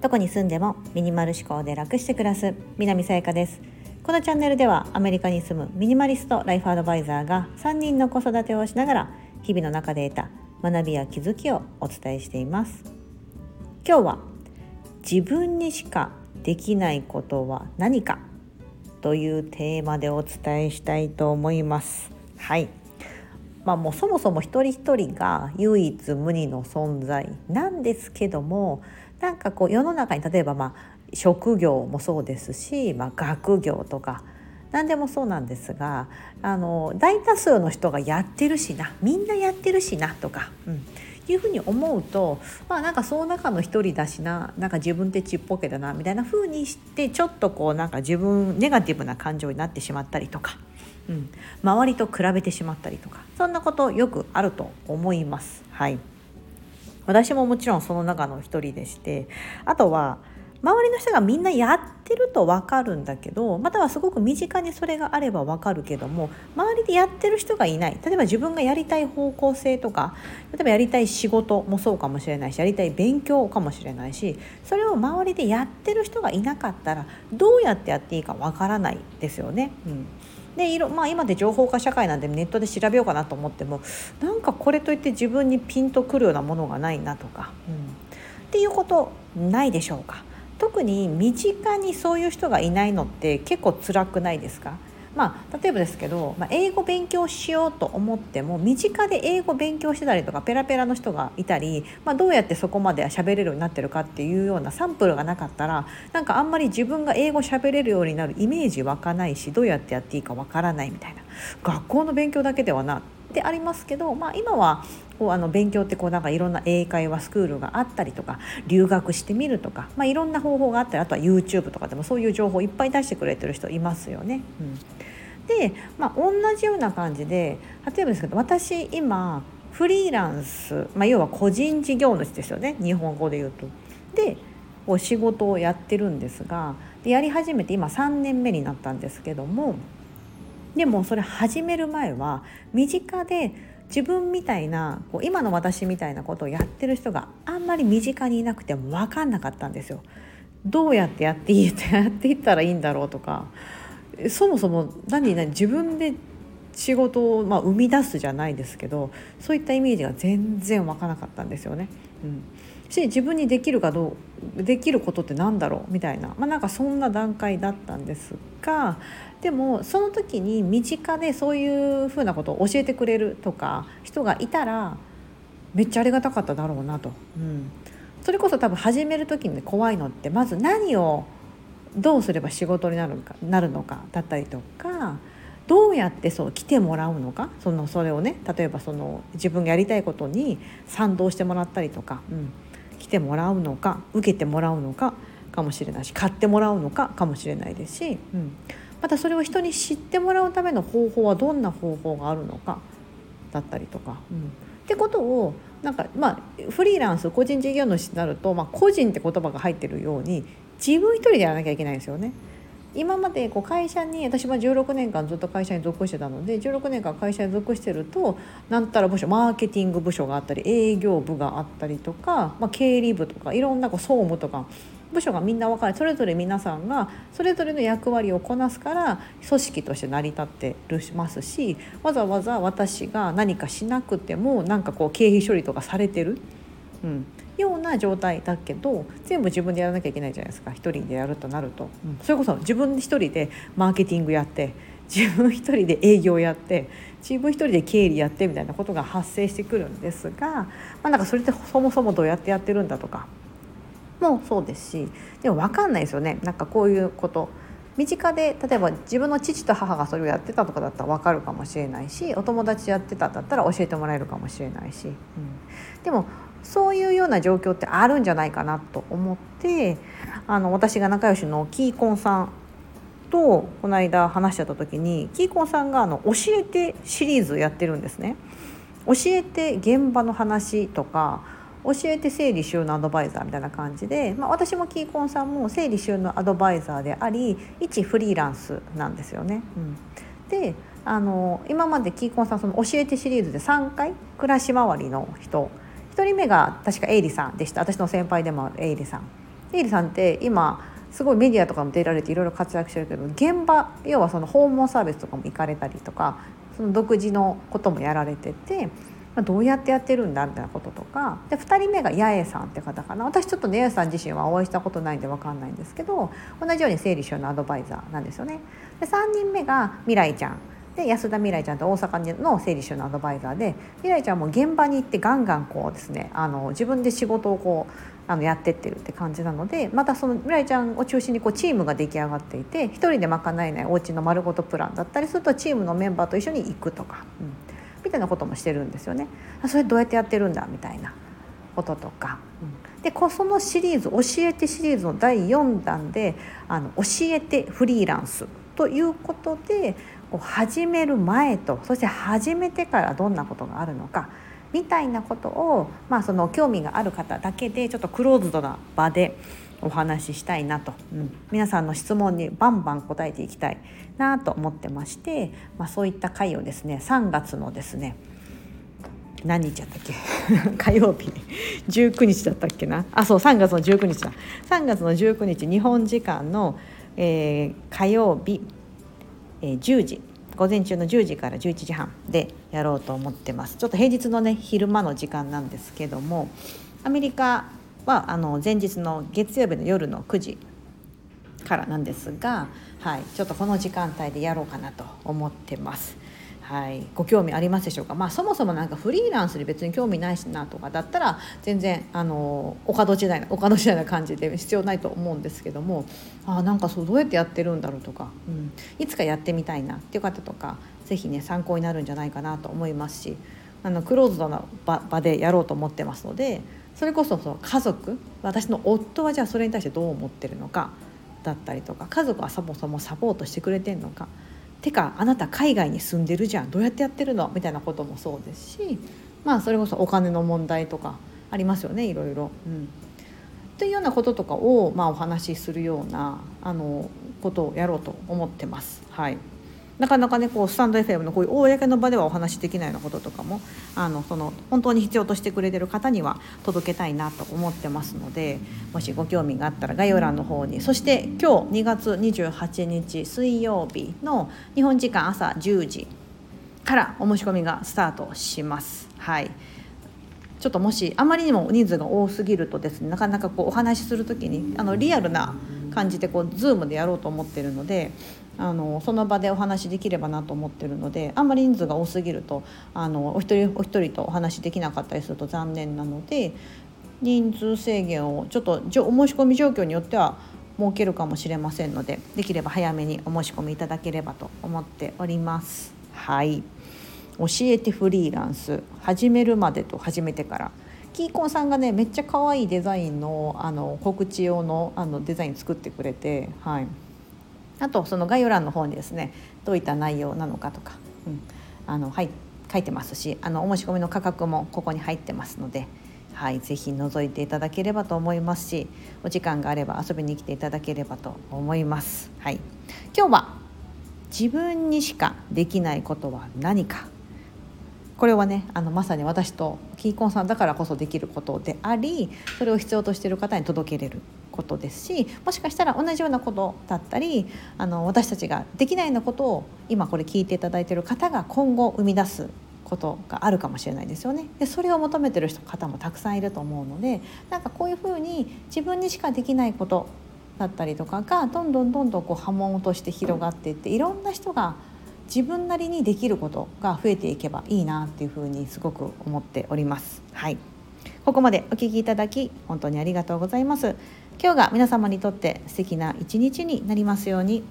どこに住んでもミニマル思考で楽して暮らす南さやかです。このチャンネルではアメリカに住むミニマリストライフアドバイザーが3人の子育てをしながら日々の中で得た学びや気づきをお伝えしています。今日は自分にしかできないことは何かというテーマでお伝えしたいと思います。はい。まあもうそもそも一人一人が唯一無二の存在なんですけどもなんかこう世の中に例えばまあ職業もそうですし、まあ、学業とか何でもそうなんですがあの大多数の人がやってるしなみんなやってるしなとか、うん、いうふうに思うとまあなんかその中の一人だしななんか自分ってちっぽけだなみたいなふうにしてちょっとこうなんか自分ネガティブな感情になってしまったりとか。うん、周りと比べてしまったりとか。そんなことよくあると思います。はい。私ももちろんその中の一人でして。あとは周りの人がみんなやってると分かるんだけどまたはすごく身近にそれがあれば分かるけども周りでやってる人がいない。例えば自分がやりたい方向性とか例えばやりたい仕事もそうかもしれないしやりたい勉強かもしれないしそれを周りでやってる人がいなかったらどうやってやっていいか分からないですよね。うん。で色、まあ、今で情報化社会なんでネットで調べようかなと思ってもなんかこれといって自分にピンとくるようなものがないなとか、うん、っていうことないでしょうか？特に身近にそういう人がいないのって結構辛くないですか？まあ、例えばですけど、まあ、英語勉強しようと思っても身近で英語勉強してたりとかペラペラの人がいたり、まあ、どうやってそこまで喋れるようになってるかっていうようなサンプルがなかったらなんかあんまり自分が英語喋れるようになるイメージ湧かないしどうやってやっていいかわからないみたいな学校の勉強だけではなってありますけど、まあ、今はこうあの勉強ってこうなんかいろんな英会話スクールがあったりとか留学してみるとか、まあ、いろんな方法があったりあとは YouTube とかでもそういう情報いっぱい出してくれてる人いますよね。うんで、まあ、同じような感じで例えばですけど私今フリーランス、まあ、要は個人事業主ですよね日本語で言うと。でお仕事をやってるんですがでやり始めて今3年目になったんですけどもでもそれ始める前は身近で自分みたいなこう今の私みたいなことをやってる人があんまり身近にいなくても分かんなかったんですよ。どうやってやっていいってやっていったらいいんだろうとかそもそも何何自分で仕事を、まあ、生み出すじゃないですけどそういったイメージが全然湧かなかったんですよね。うんし自分にできるかどうできることって何だろうみたいな、まあ、なんかそんな段階だったんですがでもその時に身近でそういうふうなことを教えてくれるとか人がいたらめっちゃありがたかっただろうなと、うん、それこそ多分始める時に怖いのってまず何をどうすれば仕事になるかなるのかだったりとかどうやってそう来てもらうのかそのそれをね例えばその自分がやりたいことに賛同してもらったりとか、うん、来てもらうのか受けてもらうのかかもしれないし買ってもらうのかかもしれないですし、うん、またそれを人に知ってもらうための方法はどんな方法があるのかだったりとか。うん、ってことをなんかまあフリーランス個人事業主になると、まあ、個人って言葉が入ってるように自分一人でやらなきゃいけないんですよね。今までこう会社に私は16年間ずっと会社に属してたので16年間会社に属してるとなんたら部署マーケティング部署があったり営業部があったりとか、まあ、経理部とかいろんなこう総務とか部署がみんな分かれそれぞれ皆さんがそれぞれの役割をこなすから組織として成り立ってるしますしわざわざ私が何かしなくてもなんかこう経費処理とかされてる。うんような状態だけど全部自分でやらなきゃいけないじゃないですか。一人でやるとなると、うん、それこそ自分一人でマーケティングやって自分一人で営業やって自分一人で経理やってみたいなことが発生してくるんですが、まあ、なんかそれってそもそもどうやってやってるんだとかもそうですしでも分かんないですよね。なんかこういうこと。身近で例えば自分の父と母がそれをやってたとかだったら分かるかもしれないしお友達やってただったら教えてもらえるかもしれないし、うん、でもそういうような状況ってあるんじゃないかなと思ってあの私が仲良しのキーコンさんとこの間話してた時にキーコンさんがあの教えてシリーズやってるんですね。教えて現場の話とか教えて整理収納アドバイザーみたいな感じで、まあ、私もキーコンさんも整理収納アドバイザーであり一フリーランスなんですよね。うん、であの今までキーコンさんその教えてシリーズで3回暮らし回りの人1人目が確かエイリさんでした私の先輩でもあるエイリさん。エイリさんって今すごいメディアとかも出られていろいろ活躍してるけど現場要はその訪問サービスとかも行かれたりとかその独自のこともやられてて、どうやってやってるんだみたいなこととかで2人目が八重さんって方かな私ちょっとね八重さん自身はお会いしたことないんで分かんないんですけど同じように整理収納アドバイザーなんですよね。で3人目が未来ちゃんで安田未来ちゃんと大阪の整理収納アドバイザーで未来ちゃんも現場に行ってガンガンこうですねあの自分で仕事をこうあのやってってるって感じなのでまたその未来ちゃんを中心にこうチームが出来上がっていて1人で賄えないお家の丸ごとプランだったりするとチームのメンバーと一緒に行くとか。うんみたいなこともしてるんですよね。それどうやってやってるんだみたいなこととか。うん、でそのシリーズ「教えて」シリーズの第4弾で「あの教えてフリーランス」ということでこう始める前とそして始めてからどんなことがあるのかみたいなことを、まあ、その興味がある方だけでちょっとクローズドな場でお話ししたいなと、うん、皆さんの質問にバンバン答えていきたいなと思ってまして、まあ、そういった回をですね3月のですね何日やったっけ？火曜日。19日だったっけな？あそう3月の19日だ。3月の19日日本時間の、えー、火曜日、えー、10時午前中の10時から11時半でやろうと思ってますちょっと平日のね昼間の時間なんですけどもアメリカはあの前日の月曜日の夜の9時からなんですが、はい、ちょっとこの時間帯でやろうかなと思ってます。はい、ご興味ありますでしょうか、まあ、そもそもなかフリーランスに別に興味ないしなとかだったら全然あのお門時代なお門時代な感じで必要ないと思うんですけどもあなんかそうどうやってやってるんだろうとか、うん、いつかやってみたいなっていう方とか是非ね参考になるんじゃないかなと思いますしあのクローズドな場でやろうと思ってますのでそれこそその家族私の夫はじゃあそれに対してどう思ってるのかだったりとか家族はそもそもサポートしてくれてんのかてかあなた海外に住んでるじゃんどうやってやってるの？みたいなこともそうですしまあそれこそお金の問題とかありますよねいろいろ。うん、というようなこととかを、まあ、お話しするようなあのことをやろうと思ってます。はいなかなかねこうスタンド FM のこういう公の場ではお話しできないようなこととかもあのその本当に必要としてくれてる方には届けたいなと思ってますのでもしご興味があったら概要欄の方にそして今日2月28日水曜日の日本時間朝10時からお申し込みがスタートします。はいちょっともしあまりにも人数が多すぎるとですねなかなかこうお話しする時にあのリアルな感じでこう Zoom でやろうと思ってるのであのその場でお話できればなと思ってるのであんまり人数が多すぎるとあのお一人お一人とお話できなかったりすると残念なので人数制限をちょっとお申し込み状況によっては設けるかもしれませんのでできれば早めにお申し込みいただければと思っております。はい。教えてフリーランス。始めるまでと始めてから。キーコンさんがねめっちゃ可愛いデザインのあの告知用のあのデザイン作ってくれてはい。あとその概要欄の方にですねどういった内容なのかとか、うん、あのはい書いてますしあのお申し込みの価格もここに入ってますので、はい、ぜひ覗いていただければと思いますしお時間があれば遊びに来ていただければと思います。はい、今日は自分にしかできないことは何か。これはねあのまさに私とキーコンさんだからこそできることでありそれを必要としている方に届けれる。ことですしもしかしたら同じようなことだったりあの私たちができないようなことを今これ聞いていただいている方が今後生み出すことがあるかもしれないですよね。でそれを求めてる方もたくさんいると思うのでなんかこういうふうに自分にしかできないことだったりとかがどんどんどんどんこう波紋として広がっていっていろんな人が自分なりにできることが増えていけばいいなっていうふうにすごく思っております。はいここまでお聞きいただき本当にありがとうございます。今日が皆様にとって素敵な一日になりますように。